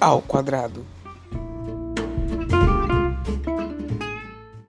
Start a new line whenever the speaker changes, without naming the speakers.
ao quadrado.